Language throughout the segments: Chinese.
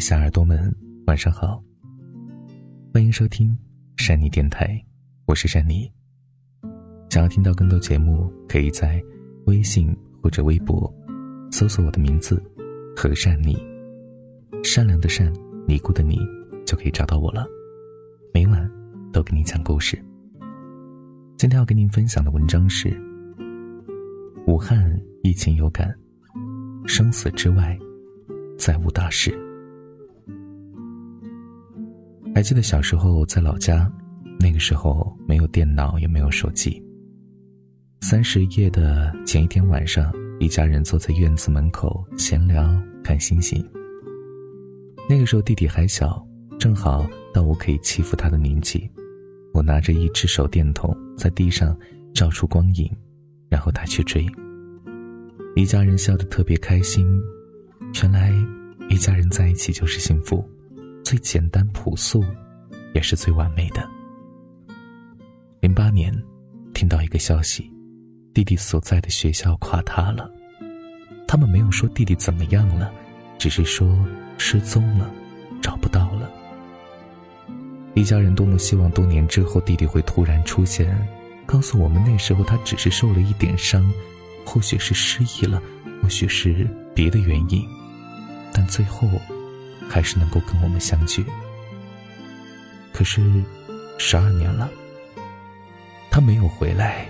小耳朵们，晚上好。欢迎收听善妮电台，我是珊妮。想要听到更多节目，可以在微信或者微博搜索我的名字“和善妮”，善良的善，尼姑的尼，就可以找到我了。每晚都给你讲故事。今天要跟您分享的文章是：武汉疫情有感，生死之外，再无大事。还记得小时候在老家，那个时候没有电脑，也没有手机。三十夜的前一天晚上，一家人坐在院子门口闲聊看星星。那个时候弟弟还小，正好到我可以欺负他的年纪。我拿着一只手电筒在地上照出光影，然后他去追。一家人笑得特别开心，原来一家人在一起就是幸福。最简单朴素，也是最完美的。零八年，听到一个消息，弟弟所在的学校垮塌了。他们没有说弟弟怎么样了，只是说失踪了，找不到了。一家人多么希望多年之后弟弟会突然出现，告诉我们那时候他只是受了一点伤，或许是失忆了，或许是别的原因，但最后。还是能够跟我们相聚。可是，十二年了，他没有回来，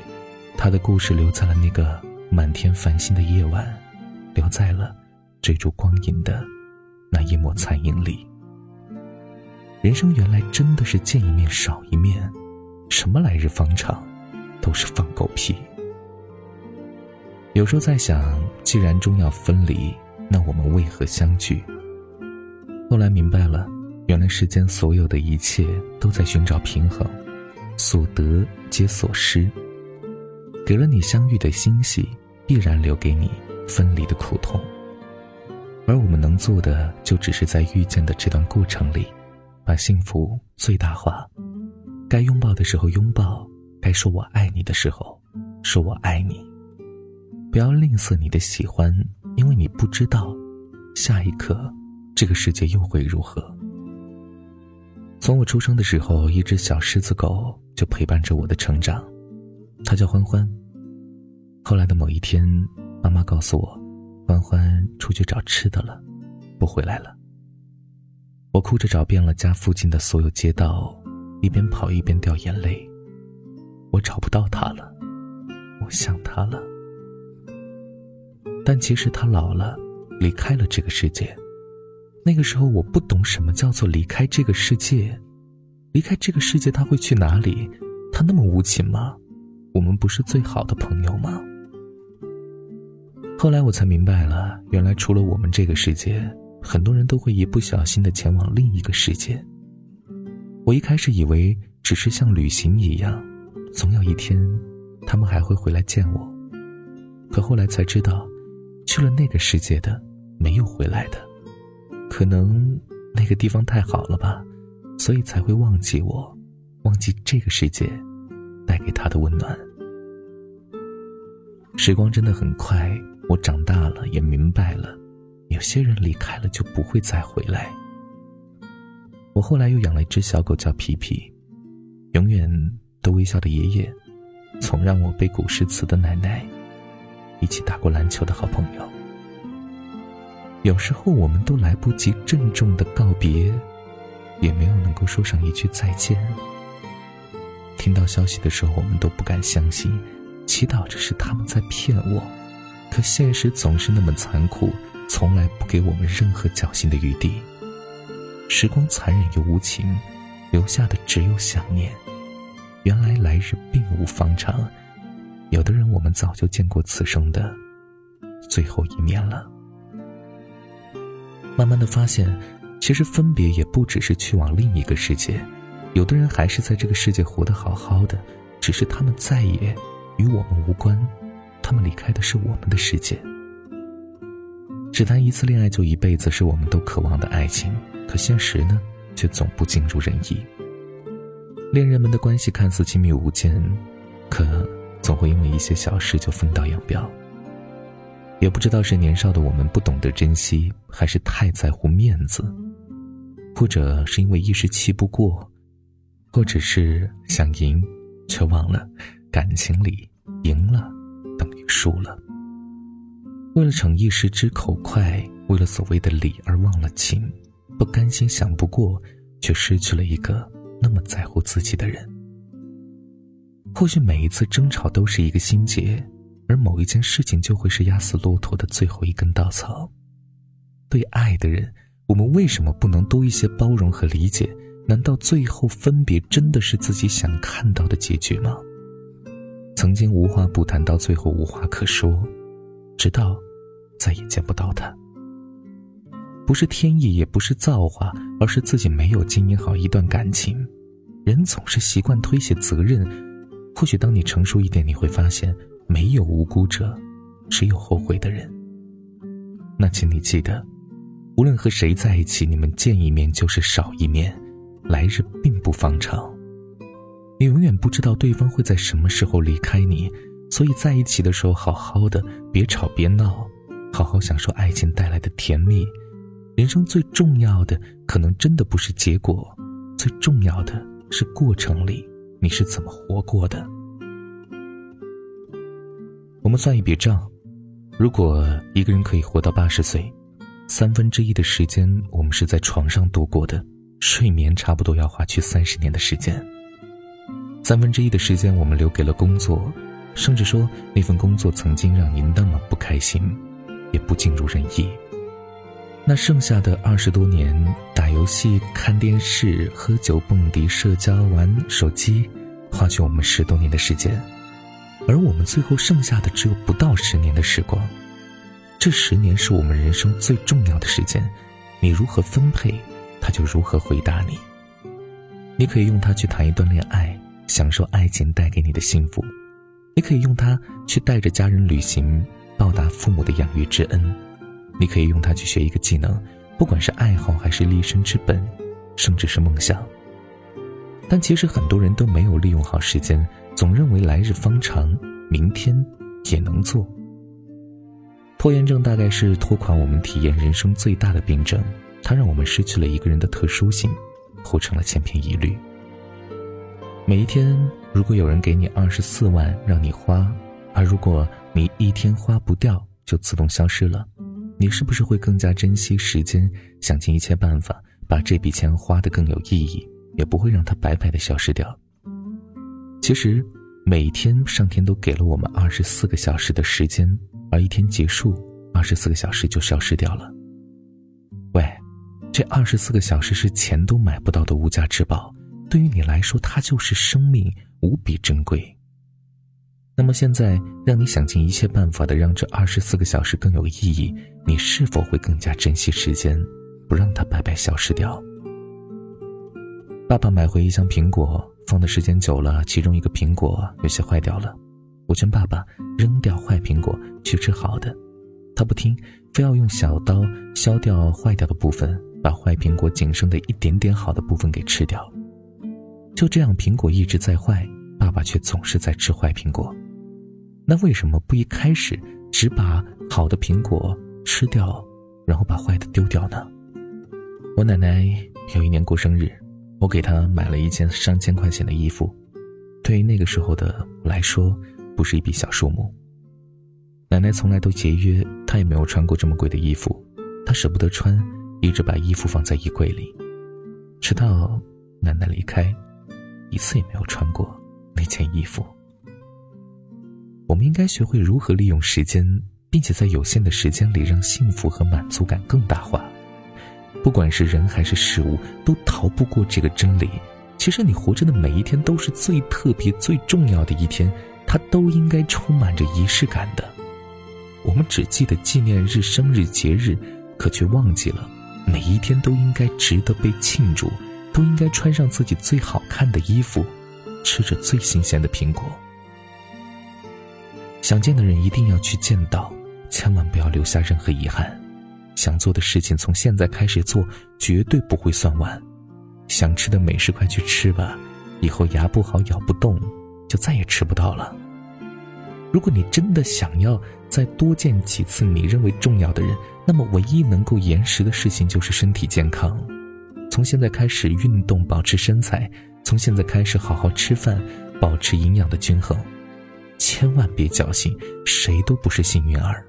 他的故事留在了那个满天繁星的夜晚，留在了追逐光影的那一抹残影里。人生原来真的是见一面少一面，什么来日方长，都是放狗屁。有时候在想，既然终要分离，那我们为何相聚？后来明白了，原来世间所有的一切都在寻找平衡，所得皆所失。给了你相遇的欣喜，必然留给你分离的苦痛。而我们能做的，就只是在遇见的这段过程里，把幸福最大化。该拥抱的时候拥抱，该说我爱你的时候，说我爱你。不要吝啬你的喜欢，因为你不知道，下一刻。这个世界又会如何？从我出生的时候，一只小狮子狗就陪伴着我的成长，它叫欢欢。后来的某一天，妈妈告诉我，欢欢出去找吃的了，不回来了。我哭着找遍了家附近的所有街道，一边跑一边掉眼泪。我找不到它了，我想它了。但其实它老了，离开了这个世界。那个时候我不懂什么叫做离开这个世界，离开这个世界他会去哪里？他那么无情吗？我们不是最好的朋友吗？后来我才明白了，原来除了我们这个世界，很多人都会一不小心的前往另一个世界。我一开始以为只是像旅行一样，总有一天他们还会回来见我。可后来才知道，去了那个世界的，没有回来的。可能那个地方太好了吧，所以才会忘记我，忘记这个世界带给他的温暖。时光真的很快，我长大了，也明白了，有些人离开了就不会再回来。我后来又养了一只小狗，叫皮皮，永远都微笑的爷爷，从让我背古诗词的奶奶，一起打过篮球的好朋友。有时候我们都来不及郑重的告别，也没有能够说上一句再见。听到消息的时候，我们都不敢相信，祈祷着是他们在骗我。可现实总是那么残酷，从来不给我们任何侥幸的余地。时光残忍又无情，留下的只有想念。原来来日并无方长，有的人我们早就见过此生的最后一面了。慢慢的发现，其实分别也不只是去往另一个世界，有的人还是在这个世界活得好好的，只是他们再也与我们无关，他们离开的是我们的世界。只谈一次恋爱就一辈子，是我们都渴望的爱情，可现实呢，却总不尽如人意。恋人们的关系看似亲密无间，可总会因为一些小事就分道扬镳。也不知道是年少的我们不懂得珍惜，还是太在乎面子，或者是因为一时气不过，或者是想赢，却忘了感情里赢了等于输了。为了逞一时之口快，为了所谓的理而忘了情，不甘心想不过，却失去了一个那么在乎自己的人。或许每一次争吵都是一个心结，而某一件事情就会是压死骆驼的最后一根稻草。对爱的人，我们为什么不能多一些包容和理解？难道最后分别真的是自己想看到的结局吗？曾经无话不谈，到最后无话可说，直到再也见不到他。不是天意，也不是造化，而是自己没有经营好一段感情。人总是习惯推卸责任。或许当你成熟一点，你会发现没有无辜者，只有后悔的人。那请你记得，无论和谁在一起，你们见一面就是少一面，来日并不方长。你永远不知道对方会在什么时候离开你，所以在一起的时候好好的，别吵别闹，好好享受爱情带来的甜蜜。人生最重要的，可能真的不是结果，最重要的是过程里。你是怎么活过的？我们算一笔账：如果一个人可以活到八十岁，三分之一的时间我们是在床上度过的，睡眠差不多要花去三十年的时间。三分之一的时间我们留给了工作，甚至说那份工作曾经让你那么不开心，也不尽如人意。那剩下的二十多年，打游戏、看电视、喝酒、蹦迪、社交、玩手机，花去我们十多年的时间，而我们最后剩下的只有不到十年的时光。这十年是我们人生最重要的时间，你如何分配，他就如何回答你。你可以用它去谈一段恋爱，享受爱情带给你的幸福；你可以用它去带着家人旅行，报答父母的养育之恩。你可以用它去学一个技能，不管是爱好还是立身之本，甚至是梦想。但其实很多人都没有利用好时间，总认为来日方长，明天也能做。拖延症大概是拖垮我们体验人生最大的病症，它让我们失去了一个人的特殊性，活成了千篇一律。每一天，如果有人给你二十四万让你花，而如果你一天花不掉，就自动消失了。你是不是会更加珍惜时间，想尽一切办法把这笔钱花得更有意义，也不会让它白白的消失掉？其实，每天上天都给了我们二十四个小时的时间，而一天结束，二十四个小时就消失掉了。喂，这二十四个小时是钱都买不到的无价之宝，对于你来说，它就是生命，无比珍贵。那么现在，让你想尽一切办法的让这二十四个小时更有意义，你是否会更加珍惜时间，不让它白白消失掉？爸爸买回一箱苹果，放的时间久了，其中一个苹果有些坏掉了。我劝爸爸扔掉坏苹果，去吃好的，他不听，非要用小刀削掉坏掉的部分，把坏苹果仅剩的一点点好的部分给吃掉。就这样，苹果一直在坏，爸爸却总是在吃坏苹果。那为什么不一开始只把好的苹果吃掉，然后把坏的丢掉呢？我奶奶有一年过生日，我给她买了一件上千块钱的衣服，对于那个时候的我来说，不是一笔小数目。奶奶从来都节约，她也没有穿过这么贵的衣服，她舍不得穿，一直把衣服放在衣柜里，直到奶奶离开，一次也没有穿过那件衣服。我们应该学会如何利用时间，并且在有限的时间里让幸福和满足感更大化。不管是人还是事物，都逃不过这个真理。其实你活着的每一天都是最特别、最重要的一天，它都应该充满着仪式感的。我们只记得纪念日、生日、节日，可却忘记了每一天都应该值得被庆祝，都应该穿上自己最好看的衣服，吃着最新鲜的苹果。想见的人一定要去见到，千万不要留下任何遗憾。想做的事情从现在开始做，绝对不会算晚。想吃的美食快去吃吧，以后牙不好咬不动，就再也吃不到了。如果你真的想要再多见几次你认为重要的人，那么唯一能够延时的事情就是身体健康。从现在开始运动，保持身材；从现在开始好好吃饭，保持营养的均衡。千万别侥幸，谁都不是幸运儿。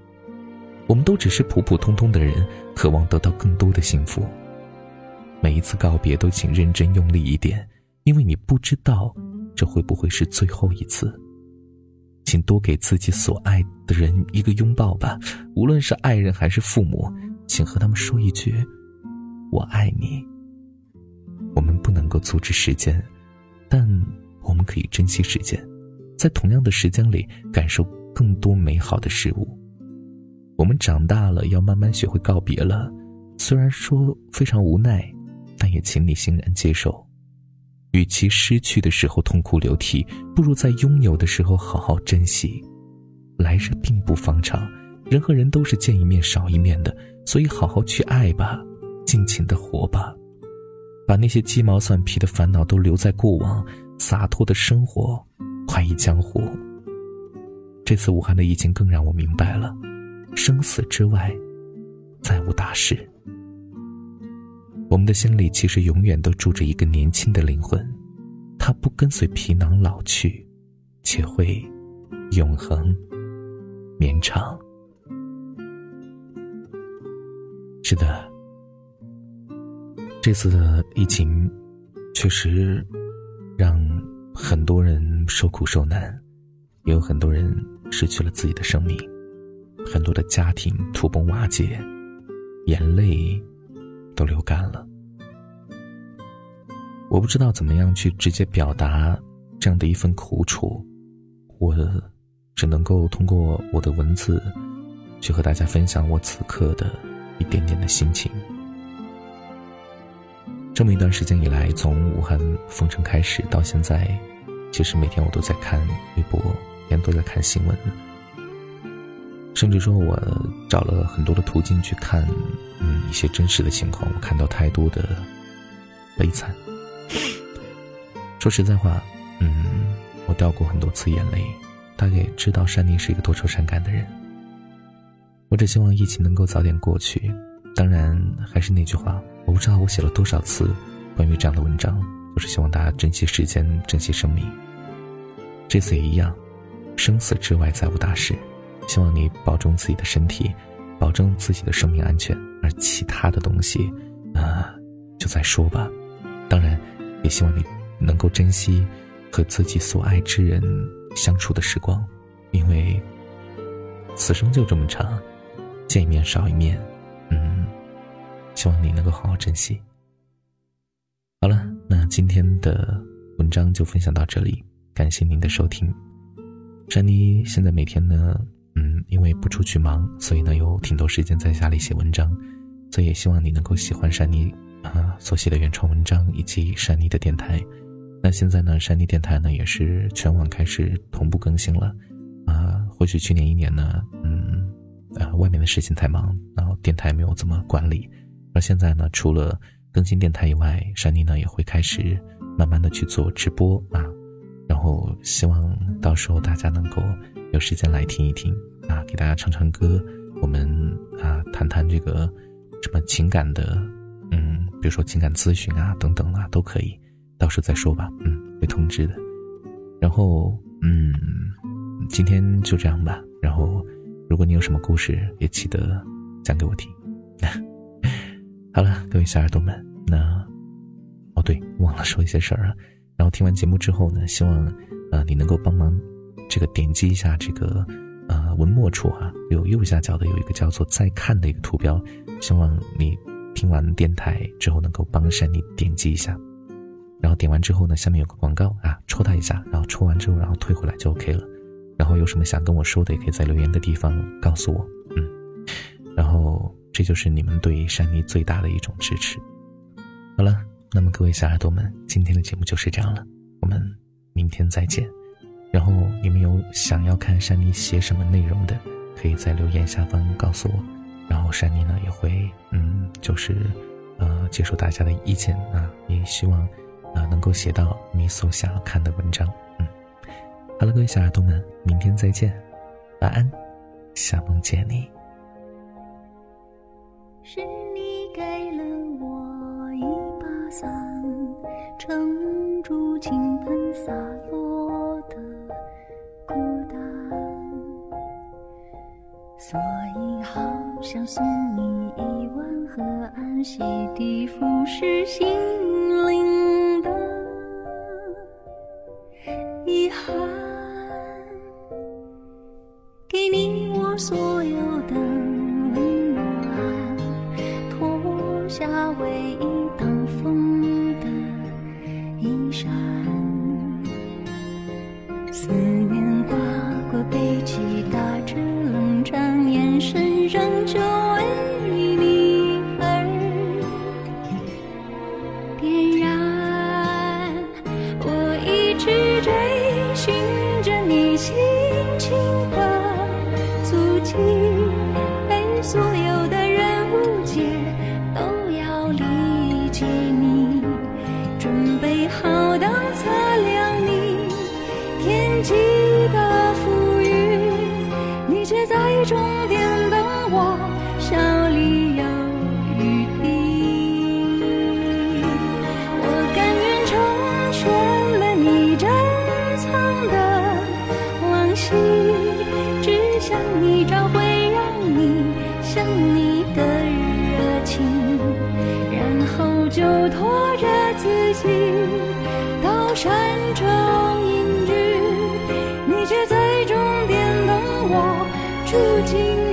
我们都只是普普通通的人，渴望得到更多的幸福。每一次告别，都请认真用力一点，因为你不知道这会不会是最后一次。请多给自己所爱的人一个拥抱吧，无论是爱人还是父母，请和他们说一句：“我爱你。”我们不能够阻止时间，但我们可以珍惜时间，在同样的时间里感受更多美好的事物。我们长大了，要慢慢学会告别了，虽然说非常无奈，但也请你欣然接受。与其失去的时候痛哭流涕，不如在拥有的时候好好珍惜。来日并不方长，人和人都是见一面少一面的，所以好好去爱吧，尽情的活吧，把那些鸡毛蒜皮的烦恼都留在过往，洒脱的生活，快意江湖。这次武汉的疫情更让我明白了，生死之外，再无大事。我们的心里其实永远都住着一个年轻的灵魂，它不跟随皮囊老去，且会永恒绵长。是的，这次的疫情确实让很多人受苦受难，也有很多人失去了自己的生命，很多的家庭土崩瓦解，眼泪。都流干了，我不知道怎么样去直接表达这样的一份苦楚，我只能够通过我的文字，去和大家分享我此刻的一点点的心情。这么一段时间以来，从武汉封城开始到现在，其实每天我都在看微博，每天都在看新闻。甚至说，我找了很多的途径去看，嗯，一些真实的情况。我看到太多的悲惨。说实在话，嗯，我掉过很多次眼泪。大概知道山妮是一个多愁善感的人。我只希望疫情能够早点过去。当然，还是那句话，我不知道我写了多少次关于这样的文章，就是希望大家珍惜时间，珍惜生命。这次也一样，生死之外再无大事。希望你保重自己的身体，保证自己的生命安全，而其他的东西，啊，就再说吧。当然，也希望你能够珍惜和自己所爱之人相处的时光，因为此生就这么长，见一面少一面。嗯，希望你能够好好珍惜。好了，那今天的文章就分享到这里，感谢您的收听。珊妮现在每天呢。因为不出去忙，所以呢有挺多时间在家里写文章，所以也希望你能够喜欢珊妮啊所写的原创文章以及珊妮的电台。那现在呢，珊妮电台呢也是全网开始同步更新了，啊，或许去年一年呢，嗯，啊外面的事情太忙，然后电台没有怎么管理，而现在呢，除了更新电台以外，珊妮呢也会开始慢慢的去做直播啊，然后希望到时候大家能够。有时间来听一听啊，给大家唱唱歌，我们啊谈谈这个什么情感的，嗯，比如说情感咨询啊等等啊都可以，到时候再说吧，嗯，会通知的。然后嗯，今天就这样吧。然后如果你有什么故事，也记得讲给我听。好了，各位小耳朵们，那哦对，忘了说一些事儿啊。然后听完节目之后呢，希望啊你能够帮忙。这个点击一下这个，呃，文末处啊，有右下角的有一个叫做“再看”的一个图标，希望你听完电台之后能够帮山妮点击一下，然后点完之后呢，下面有个广告啊，戳它一下，然后戳完之后，然后退回来就 OK 了。然后有什么想跟我说的，也可以在留言的地方告诉我，嗯。然后这就是你们对山妮最大的一种支持。好了，那么各位小耳朵们，今天的节目就是这样了，我们明天再见。然后你们有想要看山妮写什么内容的可以在留言下方告诉我。然后山妮呢也会嗯就是呃接受大家的意见。啊也希望啊能够写到你所想要看的文章。嗯。好了各位小耳朵们明天再见晚安小梦见你。是你给了我一把伞撑住倾盆洒落的孤单，所以好想送你一碗河岸洗涤腐蚀心灵。情就拖着自己到山中隐居，你却最终点等我住进。